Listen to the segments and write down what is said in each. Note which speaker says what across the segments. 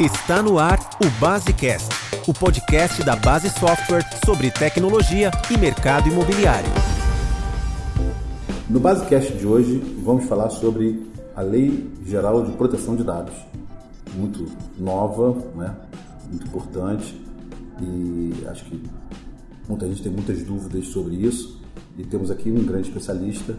Speaker 1: Está no ar o Basecast, o podcast da Base Software sobre tecnologia e mercado imobiliário.
Speaker 2: No Basecast de hoje, vamos falar sobre a Lei Geral de Proteção de Dados. Muito nova, né? muito importante e acho que muita gente tem muitas dúvidas sobre isso. E temos aqui um grande especialista,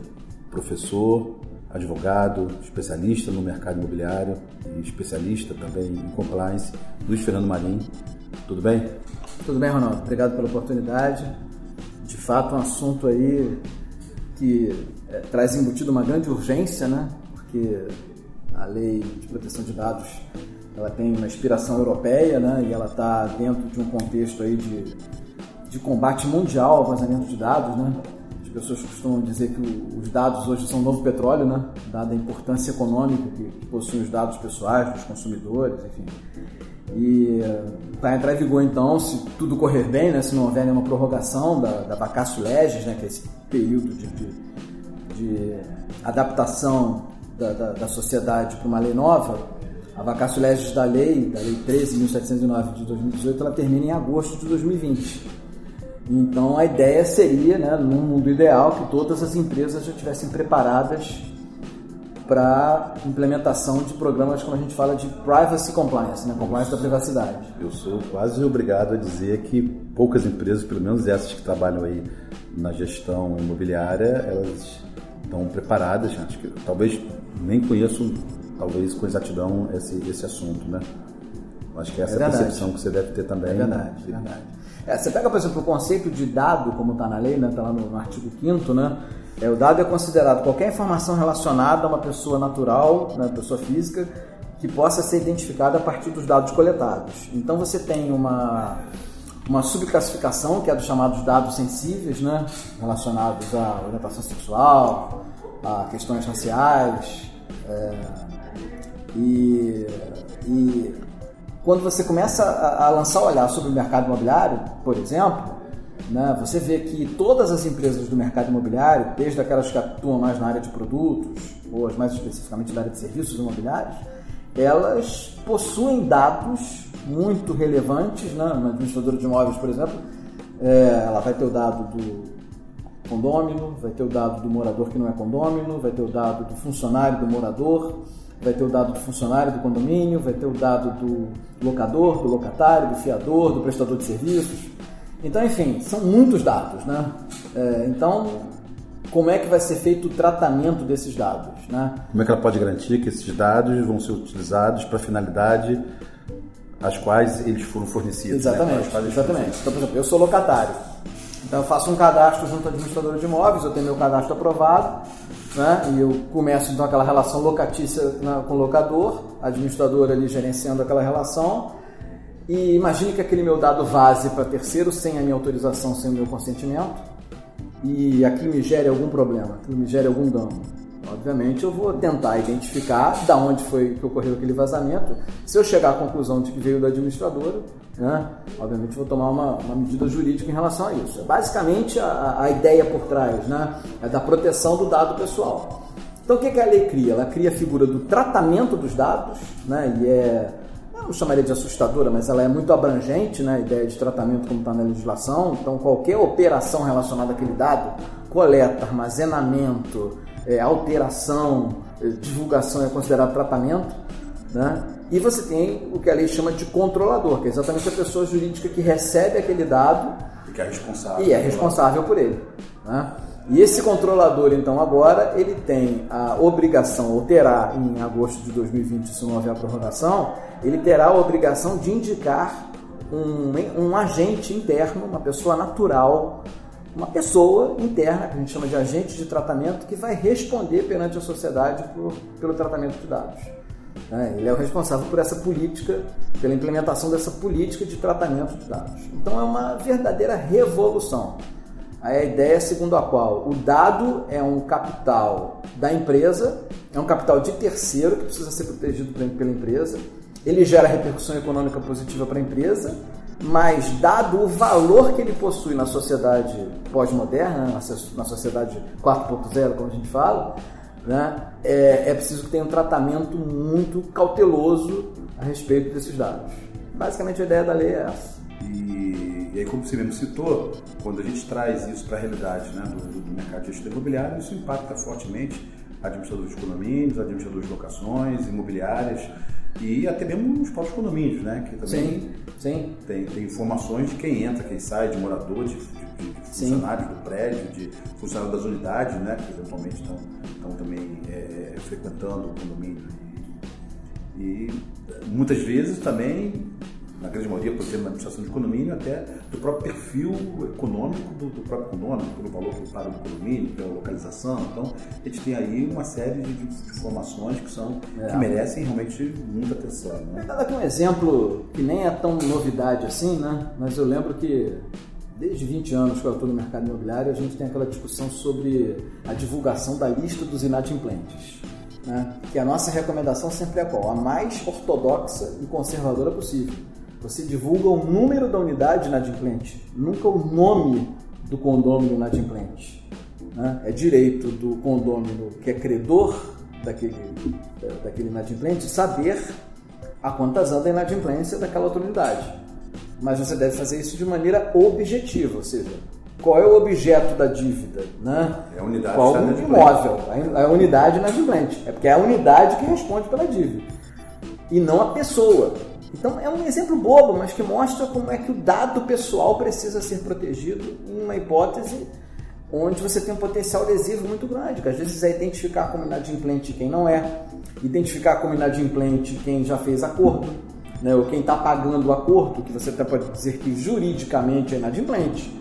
Speaker 2: professor, advogado, especialista no mercado imobiliário e especialista também em compliance, Luiz Fernando Marim. Tudo bem?
Speaker 3: Tudo bem, Ronaldo. Obrigado pela oportunidade. De fato, um assunto aí que é, traz embutido uma grande urgência, né? Porque a lei de proteção de dados ela tem uma inspiração europeia, né? E ela está dentro de um contexto aí de, de combate mundial ao vazamento de dados, né? Pessoas costumam dizer que os dados hoje são o novo petróleo, né? Dada a importância econômica que, possuem os dados pessoais dos consumidores, enfim. E vai entrar em vigor então, se tudo correr bem, né? Se não houver nenhuma prorrogação da, da vacatio legis, né? Que é esse período de, de, de adaptação da, da, da sociedade para uma lei nova, a vacatio legis da lei, da lei 13.709 de 2018, ela termina em agosto de 2020. Então a ideia seria, né, num mundo ideal, que todas as empresas já estivessem preparadas para implementação de programas, como a gente fala, de privacy compliance, né, compliance da privacidade.
Speaker 2: Eu sou quase obrigado a dizer que poucas empresas, pelo menos essas que trabalham aí na gestão imobiliária, elas estão preparadas. Acho que talvez nem conheço, talvez com exatidão esse, esse assunto, né? Acho que essa é, a percepção que você deve ter também. É
Speaker 3: verdade, é verdade. É, você pega, por exemplo, o conceito de dado, como está na lei, está né, tá lá no, no artigo 5 né? É, o dado é considerado qualquer informação relacionada a uma pessoa natural, né, pessoa física, que possa ser identificada a partir dos dados coletados. Então você tem uma, uma subclassificação, que é dos chamados dados sensíveis, né, relacionados à orientação sexual, a questões raciais, é, e, e quando você começa a, a lançar o olhar sobre o mercado imobiliário, por exemplo, né, você vê que todas as empresas do mercado imobiliário, desde aquelas que atuam mais na área de produtos, ou as mais especificamente na área de serviços imobiliários, elas possuem dados muito relevantes. Né? Uma administradora de imóveis, por exemplo, é, ela vai ter o dado do condômino, vai ter o dado do morador que não é condômino, vai ter o dado do funcionário do morador, vai ter o dado do funcionário do condomínio, vai ter o dado do locador, do locatário, do fiador, do prestador de serviços. Então, enfim, são muitos dados, né? É, então, como é que vai ser feito o tratamento desses dados, né?
Speaker 2: Como é que ela pode garantir que esses dados vão ser utilizados para a finalidade às quais eles foram fornecidos?
Speaker 3: Exatamente, né? exatamente. Então, por exemplo, eu sou locatário. Então eu faço um cadastro junto à administradora de imóveis, eu tenho meu cadastro aprovado, né? E eu começo então aquela relação locatícia né, com o locador, a administradora ali gerenciando aquela relação. E imagine que aquele meu dado vaze para terceiro sem a minha autorização, sem o meu consentimento, e aqui me gere algum problema, aquilo me gere algum dano. Obviamente eu vou tentar identificar da onde foi que ocorreu aquele vazamento. Se eu chegar à conclusão de que veio da administradora, né, obviamente vou tomar uma, uma, medida jurídica em relação a isso. É basicamente a, a ideia por trás né, é da proteção do dado pessoal. Então o que, que a lei cria? Ela cria a figura do tratamento dos dados, né, e é, eu não chamaria de assustadora, mas ela é muito abrangente, né, a ideia de tratamento como está na legislação. Então qualquer operação relacionada àquele dado, coleta, armazenamento, é, alteração, é, divulgação é considerado tratamento, né? E você tem o que a lei chama de controlador, que é exatamente a pessoa jurídica que recebe aquele dado
Speaker 2: e que é responsável,
Speaker 3: e é responsável por ele. Né? E esse controlador, então, agora, ele tem a obrigação, ou terá em agosto de 2020, se não houver a prorrogação, ele terá a obrigação de indicar um, um agente interno, uma pessoa natural, uma pessoa interna, que a gente chama de agente de tratamento, que vai responder perante a sociedade por, pelo tratamento de dados. Né? Ele é o responsável por essa política, pela implementação dessa política de tratamento de dados. Então é uma verdadeira revolução. A ideia segundo a qual o dado é um capital da empresa, é um capital de terceiro que precisa ser protegido pela empresa, ele gera repercussão econômica positiva para a empresa mas dado o valor que ele possui na sociedade pós-moderna, na sociedade 4.0, como a gente fala, né, é, é, preciso que tenha um tratamento muito cauteloso a respeito desses dados. Basicamente a ideia da lei é essa.
Speaker 2: E, e aí, como você mesmo citou, quando a gente traz isso para a realidade né, do, do mercado de gestão imobiliário, isso impacta fortemente administradores de condomínios, administradores de locações, imobiliárias e até mesmo os próprios condomínios, né? Que também
Speaker 3: sim, sim.
Speaker 2: Tem, tem informações de quem entra, quem sai, de morador, de, de, de funcionários do prédio, de funcionários das unidades, né? Que eventualmente estão, estão também é, frequentando o condomínio. E muitas vezes também na grande maioria, por exemplo, na administração de condomínio, até do próprio perfil econômico do, do próprio condomínio, pelo valor que paga no condomínio, pela localização. Então, a gente tem aí uma série de, de informações que são é. que merecem realmente muita atenção. Né?
Speaker 3: Vou dar aqui um exemplo que nem é tão novidade assim, né? mas eu lembro que desde 20 anos que eu estou no mercado imobiliário, a gente tem aquela discussão sobre a divulgação da lista dos inadimplentes. Né? Que a nossa recomendação sempre é qual? A mais ortodoxa e conservadora possível. Você divulga o número da unidade inadimplente, nunca o nome do condômino inadimplente. Né? É direito do condômino que é credor daquele, daquele inadimplente saber a quantas anda a inadimplência daquela outra unidade. Mas você deve fazer isso de maneira objetiva, ou seja, qual é o objeto da dívida? Né?
Speaker 2: É a unidade
Speaker 3: qual o imóvel? A unidade inadimplente. É porque é a unidade que responde pela dívida e não a pessoa. Então é um exemplo bobo, mas que mostra como é que o dado pessoal precisa ser protegido em uma hipótese onde você tem um potencial lesivo muito grande, que às vezes é identificar como inadimplente quem não é, identificar como inadimplente quem já fez acordo, né, ou quem está pagando o acordo, que você até pode dizer que juridicamente é inadimplente,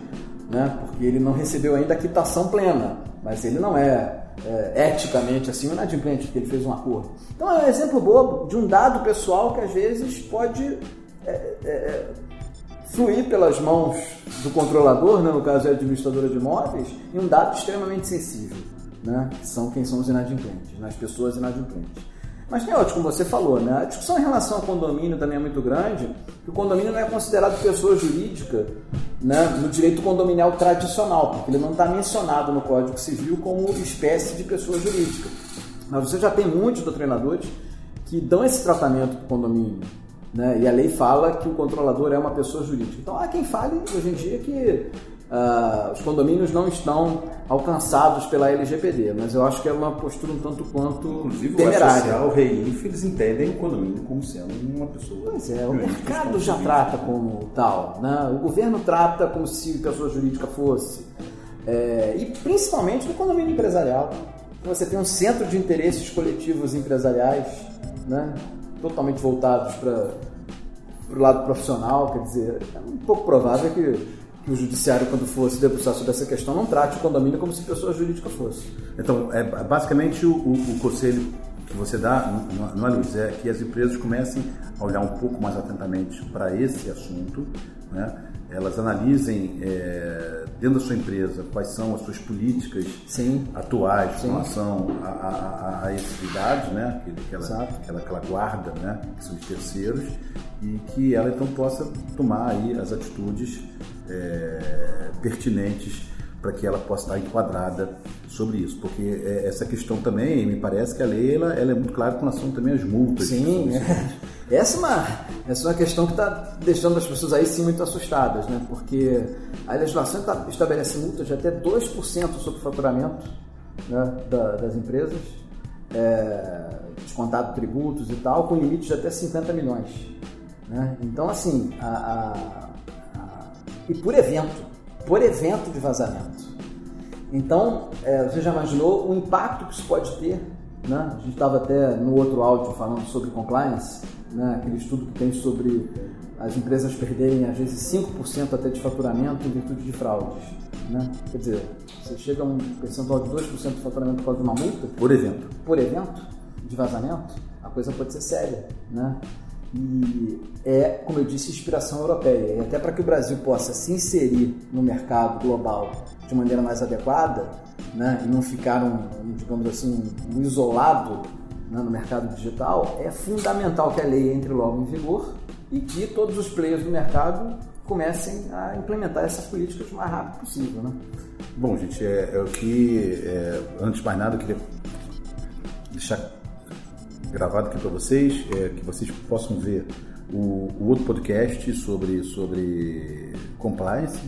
Speaker 3: né, porque ele não recebeu ainda a quitação plena, mas ele não é é, eticamente assim, o inadimplente, porque ele fez um acordo. Então é um exemplo bobo de um dado pessoal que às vezes pode é, é, é fluir pelas mãos do controlador, né, no caso é a administradora de imóveis, e um dado extremamente sensível, né, que são quem são os inadimplentes, né, as pessoas inadimplentes. Mas tem outro, como você falou, né? A discussão em relação ao condomínio também é muito grande, o condomínio não é considerado pessoa jurídica né, no direito condominial tradicional, porque ele não está mencionado no Código Civil como espécie de pessoa jurídica. Mas você já tem muitos doutrinadores que dão esse tratamento para o condomínio. Né? E a lei fala que o controlador é uma pessoa jurídica. Então há quem fale hoje em dia que uh, os condomínios não estão alcançados pela LGPD, mas eu acho que é uma postura um tanto quanto
Speaker 2: Inclusive,
Speaker 3: temerária.
Speaker 2: o REINF, eles entendem o condomínio como sendo uma pessoa...
Speaker 3: Pois é, o mercado já trata como tal, né? o governo trata como se pessoa jurídica fosse, é, e principalmente no condomínio empresarial. Você tem um centro de interesses coletivos empresariais, né? totalmente voltados para o lado profissional, quer dizer, é um pouco provável que que o judiciário, quando for se debruçar sobre essa questão, não trate o condomínio como se pessoa jurídica fosse.
Speaker 2: Então, é basicamente o, o, o conselho que você dá, não é, Luiz, é que as empresas comecem a olhar um pouco mais atentamente para esse assunto, né? Elas analisem é, dentro da sua empresa quais são as suas políticas
Speaker 3: Sim.
Speaker 2: atuais Sim. com relação a, a, a, esses dados, né? que, ela, que, ela, que ela guarda, né? que são de terceiros, e que ela então possa tomar aí as atitudes é, pertinentes para que ela possa estar enquadrada sobre isso, porque é, essa questão também, me parece que a lei ela, ela é muito clara com relação também às multas.
Speaker 3: Sim, é. essa, é uma, essa é uma questão que está deixando as pessoas aí sim muito assustadas, né? porque a legislação estabelece multas de até 2% sobre o faturamento né, da, das empresas, é, descontado tributos e tal, com limite de até 50 milhões. Né? Então, assim, a, a, a, e por evento, por evento de vazamento. Então, é, você já imaginou o impacto que isso pode ter? Né? A gente estava até no outro áudio falando sobre compliance, né? aquele estudo que tem sobre as empresas perderem às vezes 5% até de faturamento em virtude de fraudes. Né? Quer dizer, você chega a um percentual de 2% de faturamento por causa de uma multa.
Speaker 2: Por evento.
Speaker 3: Por evento de vazamento, a coisa pode ser séria. Né? e é, como eu disse, inspiração europeia. E até para que o Brasil possa se inserir no mercado global de maneira mais adequada, né, e não ficar um, digamos assim, um isolado né, no mercado digital, é fundamental que a lei entre logo em vigor e que todos os players do mercado comecem a implementar essas políticas o mais rápido possível. Né?
Speaker 2: Bom, gente, é, é o que, é, antes de mais nada, eu queria deixar gravado aqui para vocês, é, que vocês possam ver o, o, outro podcast sobre, sobre compliance,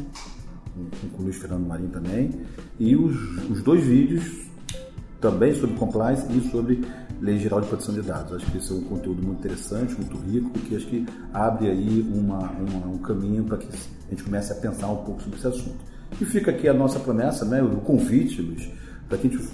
Speaker 2: com o Luiz Fernando Marinho também, e os, os dois vídeos também sobre compliance e sobre Lei Geral de Proteção de Dados. Acho que esse é um conteúdo muito interessante, muito rico, que acho que abre aí uma, uma, um caminho para que a gente comece a pensar um pouco sobre esse assunto. E fica aqui a nossa promessa, né, o convite, Luiz, para que a gente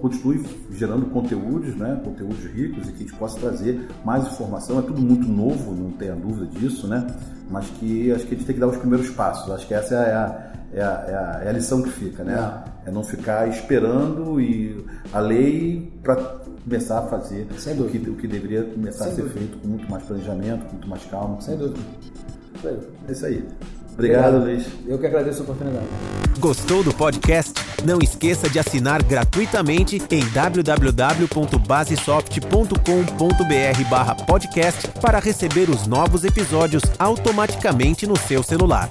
Speaker 2: continue gerando conteúdos, né, conteúdos ricos e que a gente possa trazer mais informação. É tudo muito novo, não tenha dúvida disso, né? Mas que acho que a gente tem que dar os primeiros passos. Acho que essa é a, é a, é a, é a lição que fica, né? É. é não ficar esperando e a lei para começar a fazer o que, o que deveria começar Sem a ser dúvida. feito com muito mais planejamento, com muito mais calma.
Speaker 3: Sem dúvida.
Speaker 2: É isso aí. Obrigado, Luiz.
Speaker 3: Eu que agradeço a oportunidade.
Speaker 1: Gostou do podcast? Não esqueça de assinar gratuitamente em www.basesoft.com.br podcast para receber os novos episódios automaticamente no seu celular.